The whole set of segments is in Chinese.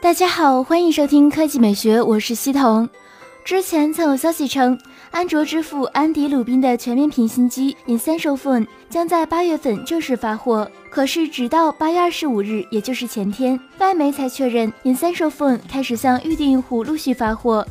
大家好，欢迎收听科技美学，我是西彤。之前曾有消息称，安卓之父安迪鲁宾的全面屏新机 Essential Phone 将在八月份正式发货。可是，直到八月二十五日，也就是前天，外媒才确认 Essential Phone 开始向预定用户陆续发货。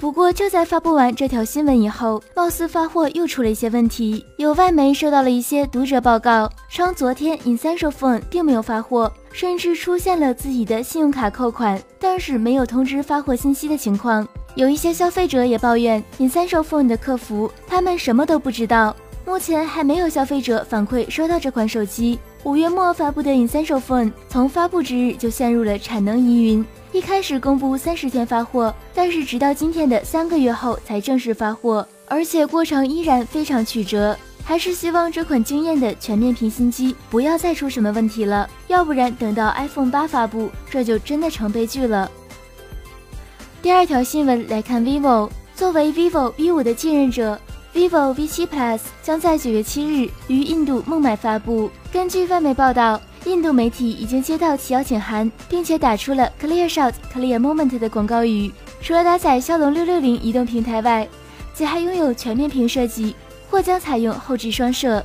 不过，就在发布完这条新闻以后，貌似发货又出了一些问题。有外媒收到了一些读者报告，称昨天 Essential Phone 并没有发货，甚至出现了自己的信用卡扣款，但是没有通知发货信息的情况。有一些消费者也抱怨 Essential Phone 的客服，他们什么都不知道。目前还没有消费者反馈收到这款手机。五月末发布的 Essential Phone 从发布之日就陷入了产能疑云。一开始公布三十天发货，但是直到今天的三个月后才正式发货，而且过程依然非常曲折。还是希望这款惊艳的全面屏新机不要再出什么问题了，要不然等到 iPhone 八发布，这就真的成悲剧了。第二条新闻来看，vivo 作为 vivo V 五的继任者，vivo V 七 Plus 将在九月七日于印度孟买发布。根据外媒报道。印度媒体已经接到其邀请函，并且打出了 “Clear Shot, Clear Moment” 的广告语。除了搭载骁龙六六零移动平台外，其还拥有全面屏设计，或将采用后置双摄。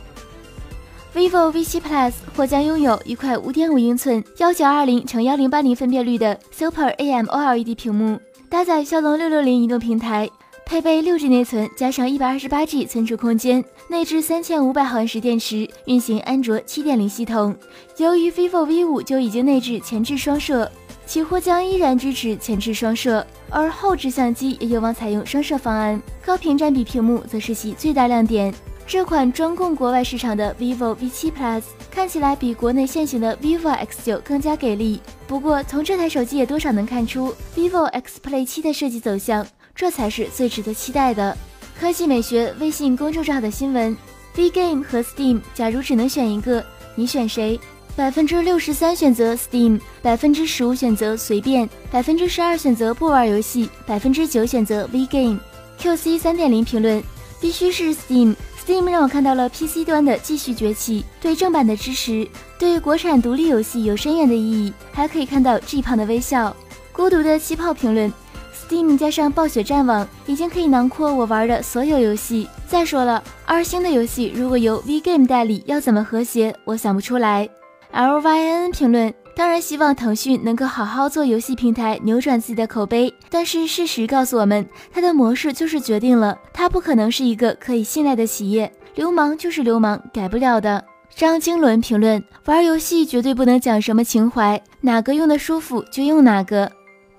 vivo V7 Plus 或将拥有一块五点五英寸、幺九二零乘幺零八零分辨率的 Super AMOLED 屏幕，搭载骁龙六六零移动平台。配备六 G 内存，加上一百二十八 G 存储空间，内置三千五百毫安时电池，运行安卓七点零系统。由于 vivo V 五就已经内置前置双摄，其或将依然支持前置双摄，而后置相机也有望采用双摄方案。高屏占比屏幕则是其最大亮点。这款专供国外市场的 vivo V 七 Plus 看起来比国内现行的 vivo X 九更加给力。不过从这台手机也多少能看出 vivo X Play 七的设计走向。这才是最值得期待的。科技美学微信公众号的新闻：V Game 和 Steam，假如只能选一个，你选谁？百分之六十三选择 Steam，百分之十五选择随便，百分之十二选择不玩游戏，百分之九选择 V Game。QC 三点零评论：必须是 Steam，Steam 让我看到了 PC 端的继续崛起，对正版的支持，对国产独立游戏有深远的意义，还可以看到 G 胖的微笑。孤独的气泡评论。Steam 加上暴雪战网，已经可以囊括我玩的所有游戏。再说了，二星的游戏如果由 V Game 代理，要怎么和谐？我想不出来。LYN 评论：当然希望腾讯能够好好做游戏平台，扭转自己的口碑。但是事实告诉我们，它的模式就是决定了它不可能是一个可以信赖的企业。流氓就是流氓，改不了的。张经纶评论：玩游戏绝对不能讲什么情怀，哪个用的舒服就用哪个。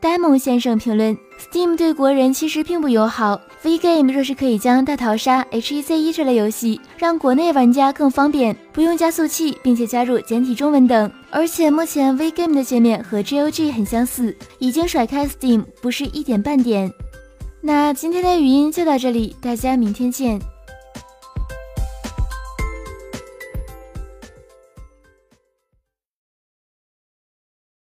呆萌先生评论：Steam 对国人其实并不友好。V Game 若是可以将大逃杀、H1Z1 这类游戏让国内玩家更方便，不用加速器，并且加入简体中文等，而且目前 V Game 的界面和 GOG 很相似，已经甩开 Steam，不是一点半点。那今天的语音就到这里，大家明天见。